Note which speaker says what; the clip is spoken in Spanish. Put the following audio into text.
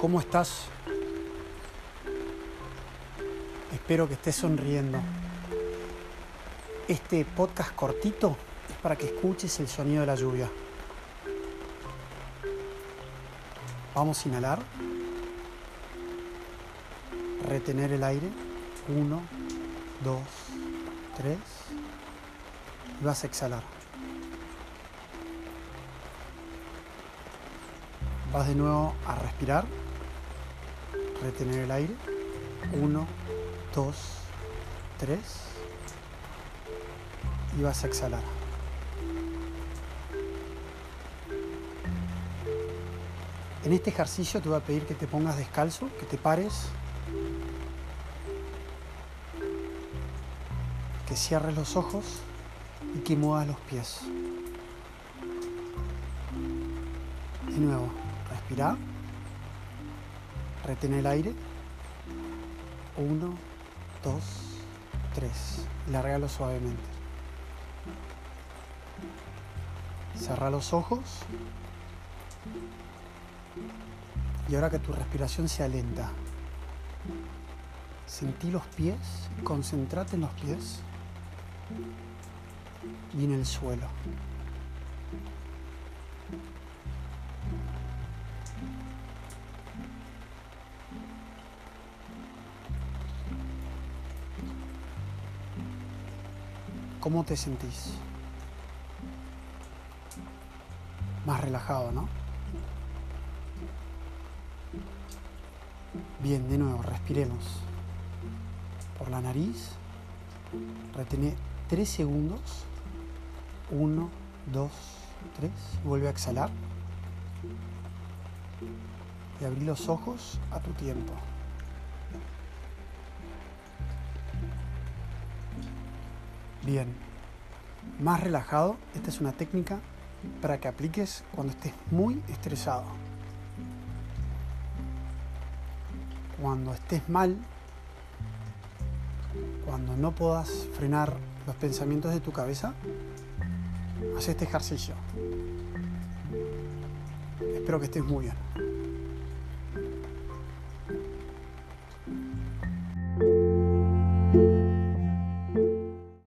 Speaker 1: ¿Cómo estás? Espero que estés sonriendo. Este podcast cortito es para que escuches el sonido de la lluvia. Vamos a inhalar. Retener el aire. Uno, dos, tres. Y vas a exhalar. Vas de nuevo a respirar. Retener el aire. Uno, dos, tres. Y vas a exhalar. En este ejercicio te voy a pedir que te pongas descalzo, que te pares, que cierres los ojos y que muevas los pies. De nuevo, respira, retén el aire. Uno, dos, tres. Largalo suavemente. Cerra los ojos. Y ahora que tu respiración sea lenta, sentí los pies, concentrate en los pies y en el suelo. ¿Cómo te sentís? Más relajado, ¿no? Bien, de nuevo, respiremos. Por la nariz, retené 3 segundos. 1, 2, 3. Vuelve a exhalar. Y abrí los ojos a tu tiempo. Bien, más relajado, esta es una técnica para que apliques cuando estés muy estresado. Cuando estés mal, cuando no puedas frenar los pensamientos de tu cabeza, haz este ejercicio. Espero que estés muy bien.